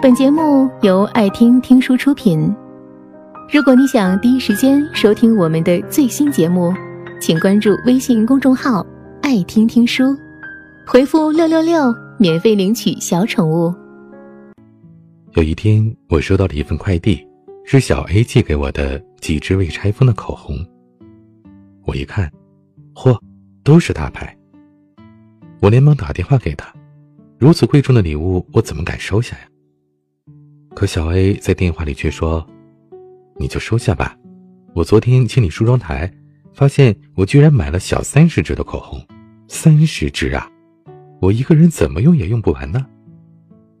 本节目由爱听听书出品。如果你想第一时间收听我们的最新节目，请关注微信公众号“爱听听书”，回复“六六六”免费领取小宠物。有一天，我收到了一份快递，是小 A 寄给我的几支未拆封的口红。我一看，嚯，都是大牌。我连忙打电话给他，如此贵重的礼物，我怎么敢收下呀？可小 A 在电话里却说：“你就收下吧，我昨天清理梳妆台，发现我居然买了小三十支的口红，三十支啊！我一个人怎么用也用不完呢？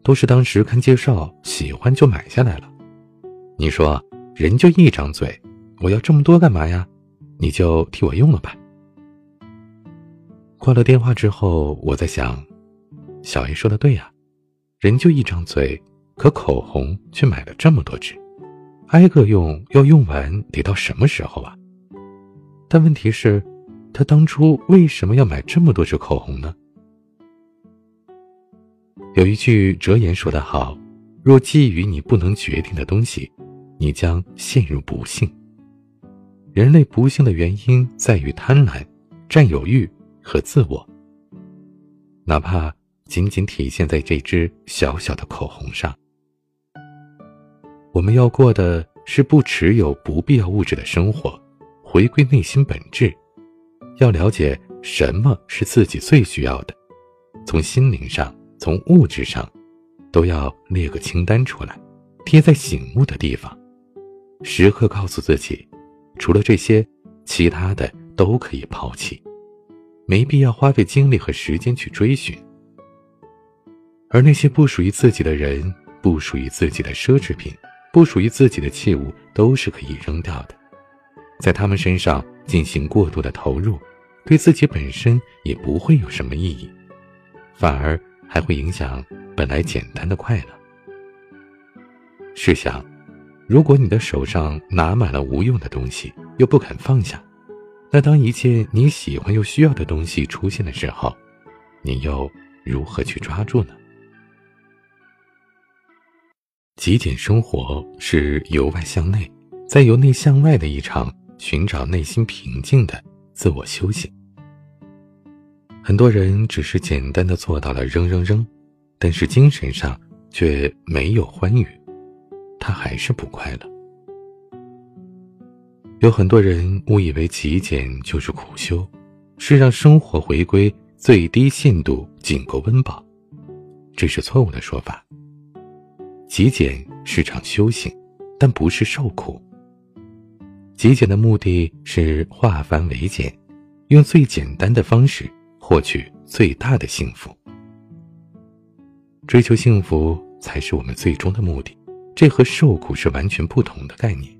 都是当时看介绍喜欢就买下来了。你说人就一张嘴，我要这么多干嘛呀？你就替我用了吧。”挂了电话之后，我在想，小 A 说的对呀，人就一张嘴。可口红却买了这么多支，挨个用要用完得到什么时候啊？但问题是，他当初为什么要买这么多支口红呢？有一句哲言说得好：“若觊觎你不能决定的东西，你将陷入不幸。”人类不幸的原因在于贪婪、占有欲和自我，哪怕仅仅体现在这支小小的口红上。我们要过的是不持有不必要物质的生活，回归内心本质，要了解什么是自己最需要的，从心灵上，从物质上，都要列个清单出来，贴在醒目的地方，时刻告诉自己，除了这些，其他的都可以抛弃，没必要花费精力和时间去追寻。而那些不属于自己的人，不属于自己的奢侈品。不属于自己的器物都是可以扔掉的，在他们身上进行过度的投入，对自己本身也不会有什么意义，反而还会影响本来简单的快乐。试想，如果你的手上拿满了无用的东西，又不肯放下，那当一切你喜欢又需要的东西出现的时候，你又如何去抓住呢？极简生活是由外向内，再由内向外的一场寻找内心平静的自我修行。很多人只是简单的做到了扔扔扔，但是精神上却没有欢愉，他还是不快乐。有很多人误以为极简就是苦修，是让生活回归最低限度，仅够温饱，这是错误的说法。极简是场修行，但不是受苦。极简的目的是化繁为简，用最简单的方式获取最大的幸福。追求幸福才是我们最终的目的，这和受苦是完全不同的概念。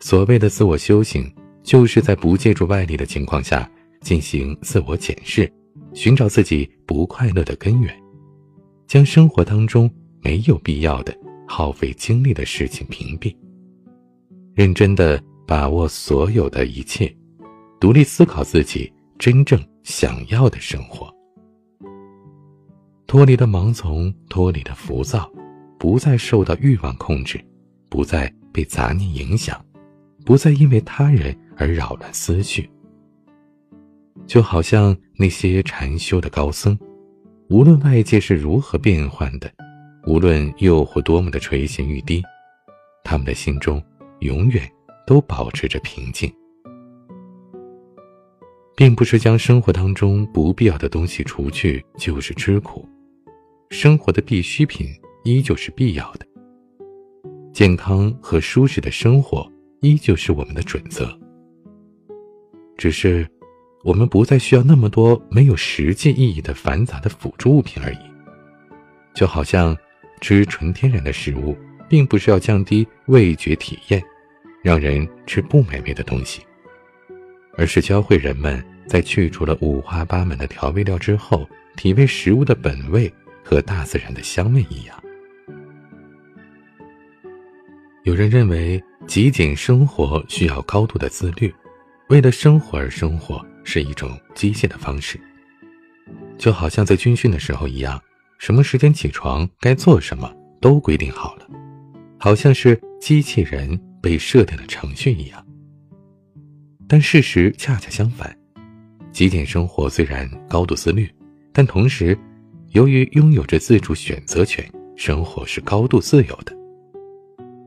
所谓的自我修行，就是在不借助外力的情况下进行自我检视，寻找自己不快乐的根源，将生活当中。没有必要的耗费精力的事情屏蔽，认真的把握所有的一切，独立思考自己真正想要的生活，脱离了盲从，脱离了浮躁，不再受到欲望控制，不再被杂念影响，不再因为他人而扰乱思绪。就好像那些禅修的高僧，无论外界是如何变幻的。无论诱惑多么的垂涎欲滴，他们的心中永远都保持着平静，并不是将生活当中不必要的东西除去就是吃苦，生活的必需品依旧是必要的，健康和舒适的生活依旧是我们的准则，只是我们不再需要那么多没有实际意义的繁杂的辅助物品而已，就好像。吃纯天然的食物，并不是要降低味觉体验，让人吃不美味的东西，而是教会人们在去除了五花八门的调味料之后，体味食物的本味和大自然的香味一样。有人认为极简生活需要高度的自律，为了生活而生活是一种机械的方式，就好像在军训的时候一样。什么时间起床，该做什么都规定好了，好像是机器人被设定了程序一样。但事实恰恰相反，极简生活虽然高度自律，但同时，由于拥有着自主选择权，生活是高度自由的。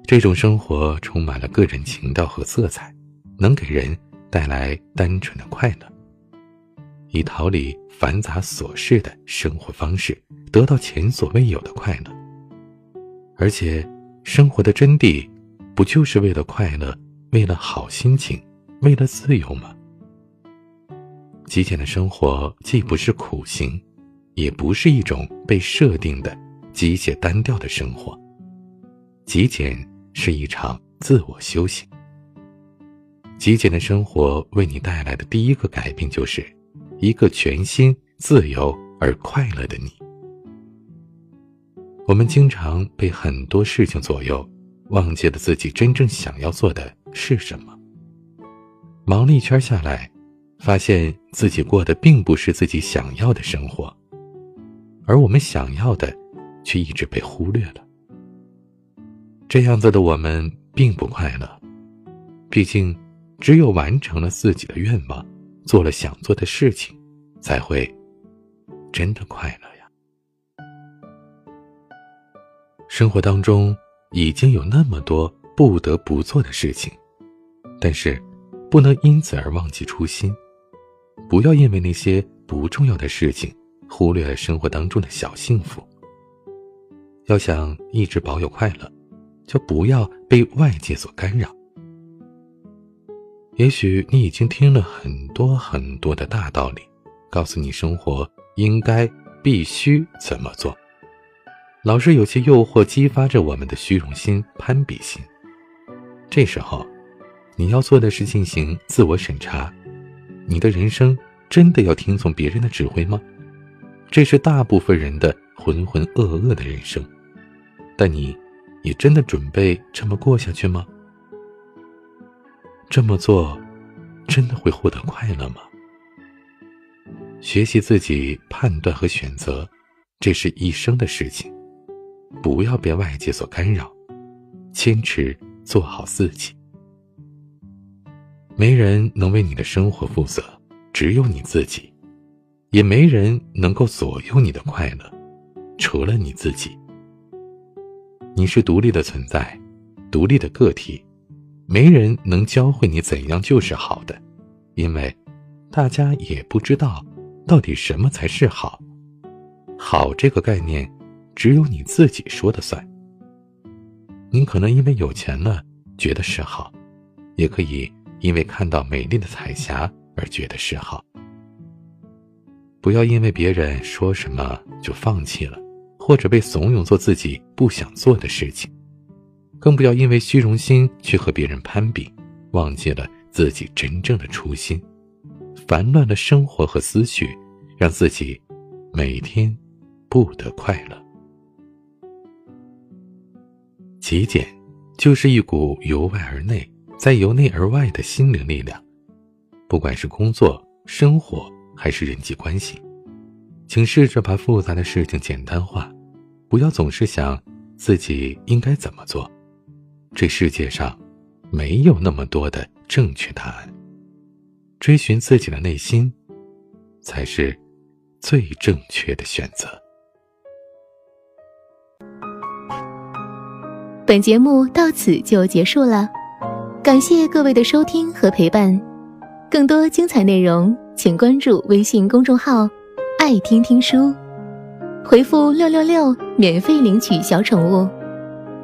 这种生活充满了个人情调和色彩，能给人带来单纯的快乐。以逃离繁杂琐事的生活方式，得到前所未有的快乐。而且，生活的真谛，不就是为了快乐，为了好心情，为了自由吗？极简的生活既不是苦行，也不是一种被设定的机械单调的生活。极简是一场自我修行。极简的生活为你带来的第一个改变就是。一个全新、自由而快乐的你。我们经常被很多事情左右，忘记了自己真正想要做的是什么。忙了一圈下来，发现自己过的并不是自己想要的生活，而我们想要的，却一直被忽略了。这样子的我们并不快乐，毕竟，只有完成了自己的愿望。做了想做的事情，才会真的快乐呀。生活当中已经有那么多不得不做的事情，但是不能因此而忘记初心。不要因为那些不重要的事情，忽略了生活当中的小幸福。要想一直保有快乐，就不要被外界所干扰。也许你已经听了很多很多的大道理，告诉你生活应该必须怎么做。老是有些诱惑激发着我们的虚荣心、攀比心。这时候，你要做的是进行自我审查：你的人生真的要听从别人的指挥吗？这是大部分人的浑浑噩噩的人生，但你，也真的准备这么过下去吗？这么做，真的会获得快乐吗？学习自己判断和选择，这是一生的事情。不要被外界所干扰，坚持做好自己。没人能为你的生活负责，只有你自己；也没人能够左右你的快乐，除了你自己。你是独立的存在，独立的个体。没人能教会你怎样就是好的，因为大家也不知道到底什么才是好。好这个概念，只有你自己说的算。你可能因为有钱了觉得是好，也可以因为看到美丽的彩霞而觉得是好。不要因为别人说什么就放弃了，或者被怂恿做自己不想做的事情。更不要因为虚荣心去和别人攀比，忘记了自己真正的初心，烦乱的生活和思绪，让自己每天不得快乐。极简就是一股由外而内，再由内而外的心灵力量。不管是工作、生活还是人际关系，请试着把复杂的事情简单化，不要总是想自己应该怎么做。这世界上，没有那么多的正确答案。追寻自己的内心，才是最正确的选择。本节目到此就结束了，感谢各位的收听和陪伴。更多精彩内容，请关注微信公众号“爱听听书”，回复“六六六”免费领取小宠物。